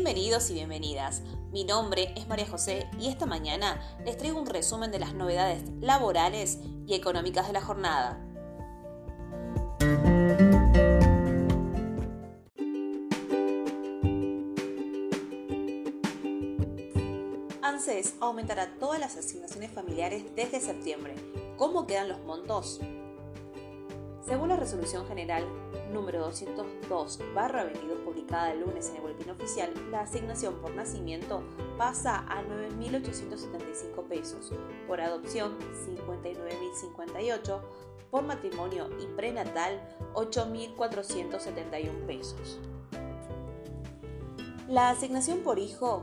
Bienvenidos y bienvenidas. Mi nombre es María José y esta mañana les traigo un resumen de las novedades laborales y económicas de la jornada. ANSES aumentará todas las asignaciones familiares desde septiembre. ¿Cómo quedan los montos? Según la resolución general número 202-22 publicada el lunes en el Boletín Oficial, la asignación por nacimiento pasa a 9.875 pesos, por adopción 59.058, por matrimonio y prenatal 8.471 pesos. La asignación por hijo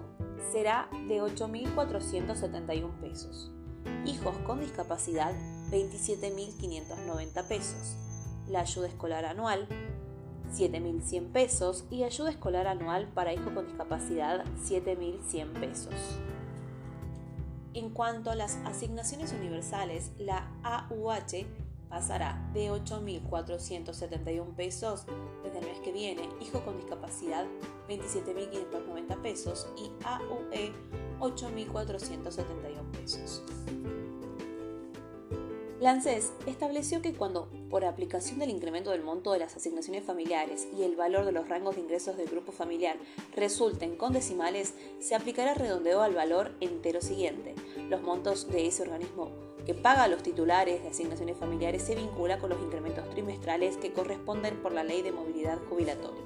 será de 8.471 pesos. Hijos con discapacidad 27.590 pesos la ayuda escolar anual, 7.100 pesos, y ayuda escolar anual para hijo con discapacidad, 7.100 pesos. En cuanto a las asignaciones universales, la AUH pasará de 8.471 pesos desde el mes que viene, hijo con discapacidad 27.590 pesos y AUE 8.471 pesos. Lances estableció que cuando, por aplicación del incremento del monto de las asignaciones familiares y el valor de los rangos de ingresos del grupo familiar resulten con decimales, se aplicará redondeo al valor entero siguiente. Los montos de ese organismo que paga a los titulares de asignaciones familiares se vincula con los incrementos trimestrales que corresponden por la ley de movilidad jubilatoria.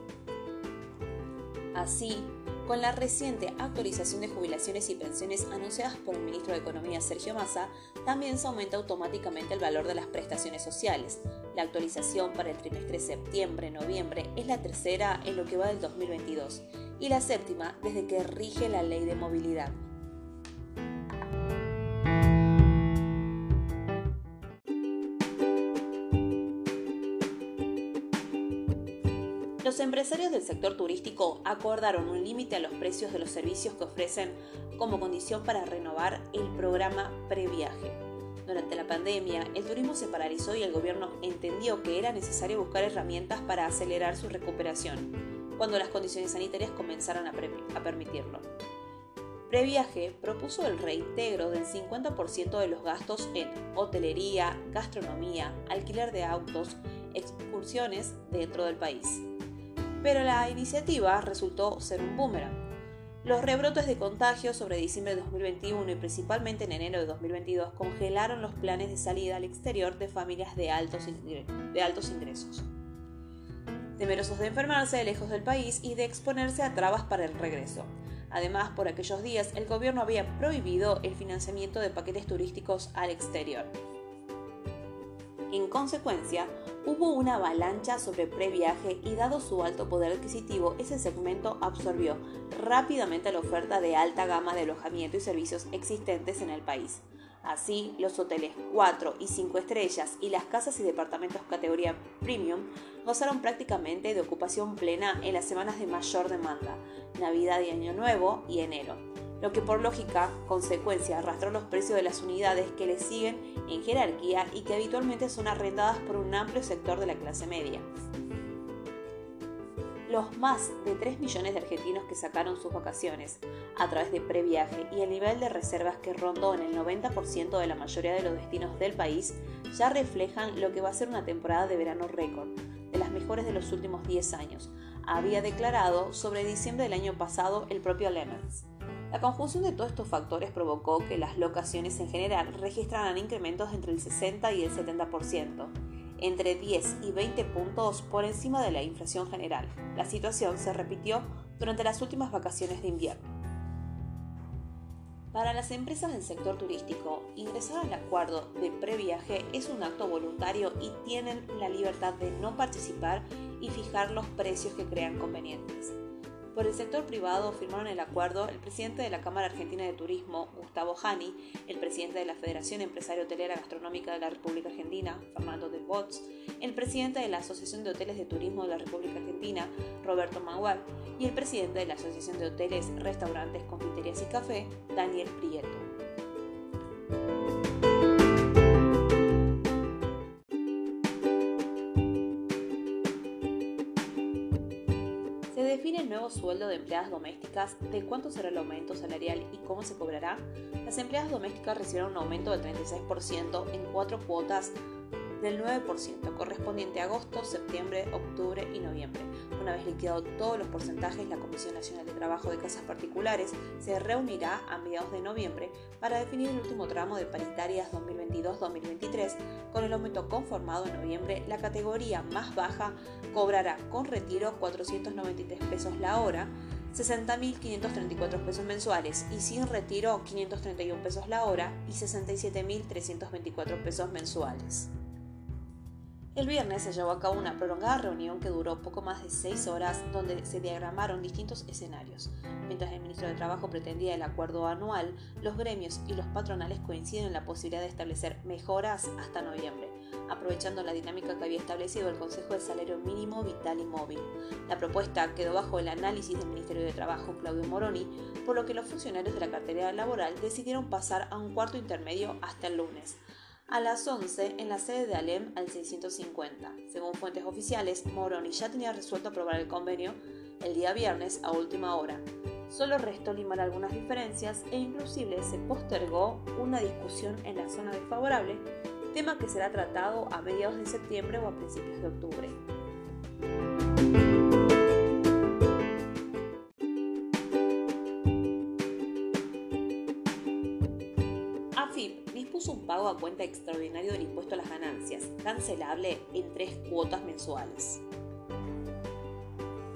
Así, con la reciente actualización de jubilaciones y pensiones anunciadas por el ministro de Economía Sergio Massa, también se aumenta automáticamente el valor de las prestaciones sociales. La actualización para el trimestre septiembre-noviembre es la tercera en lo que va del 2022 y la séptima desde que rige la ley de movilidad. Los empresarios del sector turístico acordaron un límite a los precios de los servicios que ofrecen como condición para renovar el programa previaje. Durante la pandemia, el turismo se paralizó y el gobierno entendió que era necesario buscar herramientas para acelerar su recuperación, cuando las condiciones sanitarias comenzaron a, a permitirlo. Previaje propuso el reintegro del 50% de los gastos en hotelería, gastronomía, alquiler de autos, excursiones dentro del país pero la iniciativa resultó ser un boomerang. Los rebrotes de contagio sobre diciembre de 2021 y principalmente en enero de 2022 congelaron los planes de salida al exterior de familias de altos, de altos ingresos. Temerosos de enfermarse lejos del país y de exponerse a trabas para el regreso. Además, por aquellos días el gobierno había prohibido el financiamiento de paquetes turísticos al exterior. En consecuencia, hubo una avalancha sobre previaje y dado su alto poder adquisitivo, ese segmento absorbió rápidamente la oferta de alta gama de alojamiento y servicios existentes en el país. Así, los hoteles 4 y 5 estrellas y las casas y departamentos categoría premium gozaron prácticamente de ocupación plena en las semanas de mayor demanda, Navidad y Año Nuevo y enero lo que por lógica consecuencia arrastró los precios de las unidades que le siguen en jerarquía y que habitualmente son arrendadas por un amplio sector de la clase media. Los más de 3 millones de argentinos que sacaron sus vacaciones a través de previaje y el nivel de reservas que rondó en el 90% de la mayoría de los destinos del país ya reflejan lo que va a ser una temporada de verano récord, de las mejores de los últimos 10 años, había declarado sobre diciembre del año pasado el propio Lemons. La conjunción de todos estos factores provocó que las locaciones en general registraran incrementos entre el 60 y el 70%, entre 10 y 20 puntos por encima de la inflación general. La situación se repitió durante las últimas vacaciones de invierno. Para las empresas del sector turístico, ingresar al acuerdo de previaje es un acto voluntario y tienen la libertad de no participar y fijar los precios que crean convenientes. Por el sector privado firmaron el acuerdo el presidente de la Cámara Argentina de Turismo, Gustavo Jani, el presidente de la Federación Empresaria Hotelera Gastronómica de la República Argentina, Fernando Del Bots, el presidente de la Asociación de Hoteles de Turismo de la República Argentina, Roberto Mangual, y el presidente de la Asociación de Hoteles, Restaurantes, Confiterías y Café, Daniel Prieto. El nuevo sueldo de empleadas domésticas, de cuánto será el aumento salarial y cómo se cobrará, las empleadas domésticas recibieron un aumento del 36% en cuatro cuotas del 9% correspondiente a agosto, septiembre, octubre y noviembre. Una vez liquidado todos los porcentajes, la Comisión Nacional de Trabajo de Casas Particulares se reunirá a mediados de noviembre para definir el último tramo de paritarias 2022-2023. Con el aumento conformado en noviembre, la categoría más baja cobrará con retiro 493 pesos la hora, 60.534 pesos mensuales y sin retiro 531 pesos la hora y 67.324 pesos mensuales. El viernes se llevó a cabo una prolongada reunión que duró poco más de seis horas donde se diagramaron distintos escenarios. Mientras el ministro de Trabajo pretendía el acuerdo anual, los gremios y los patronales coinciden en la posibilidad de establecer mejoras hasta noviembre, aprovechando la dinámica que había establecido el Consejo de Salario Mínimo Vital y Móvil. La propuesta quedó bajo el análisis del Ministerio de Trabajo Claudio Moroni, por lo que los funcionarios de la cartera laboral decidieron pasar a un cuarto intermedio hasta el lunes a las 11 en la sede de Alem al 650. Según fuentes oficiales, Moroni ya tenía resuelto aprobar el convenio el día viernes a última hora. Solo restó limar algunas diferencias e inclusive se postergó una discusión en la zona desfavorable, tema que será tratado a mediados de septiembre o a principios de octubre. Un pago a cuenta extraordinario del impuesto a las ganancias, cancelable en tres cuotas mensuales.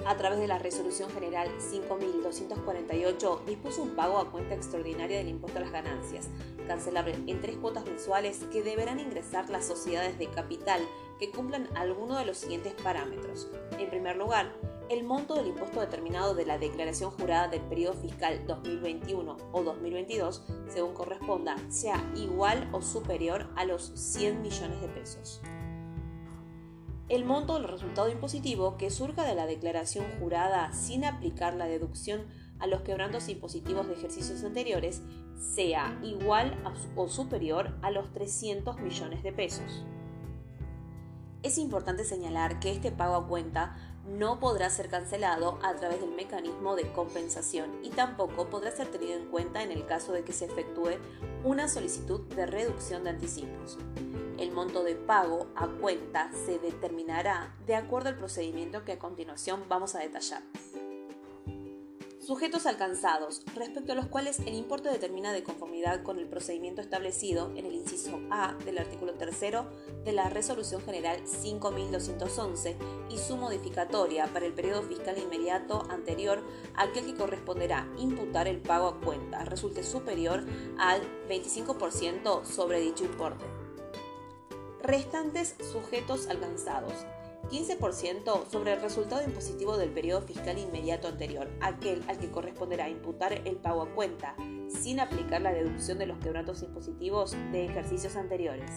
A través de la Resolución General 5248, dispuso un pago a cuenta extraordinaria del impuesto a las ganancias, cancelable en tres cuotas mensuales que deberán ingresar las sociedades de capital que cumplan alguno de los siguientes parámetros. En primer lugar, el monto del impuesto determinado de la declaración jurada del periodo fiscal 2021 o 2022, según corresponda, sea igual o superior a los 100 millones de pesos. El monto del resultado impositivo que surja de la declaración jurada sin aplicar la deducción a los quebrantos impositivos de ejercicios anteriores sea igual o superior a los 300 millones de pesos. Es importante señalar que este pago a cuenta no podrá ser cancelado a través del mecanismo de compensación y tampoco podrá ser tenido en cuenta en el caso de que se efectúe una solicitud de reducción de anticipos. El monto de pago a cuenta se determinará de acuerdo al procedimiento que a continuación vamos a detallar. Sujetos alcanzados, respecto a los cuales el importe determina de conformidad con el procedimiento establecido en el inciso A del artículo 3 de la Resolución General 5211 y su modificatoria para el periodo fiscal inmediato anterior a aquel que corresponderá imputar el pago a cuenta resulte superior al 25% sobre dicho importe. Restantes sujetos alcanzados 15% sobre el resultado impositivo del periodo fiscal inmediato anterior, aquel al que corresponderá imputar el pago a cuenta, sin aplicar la deducción de los quebrantos impositivos de ejercicios anteriores.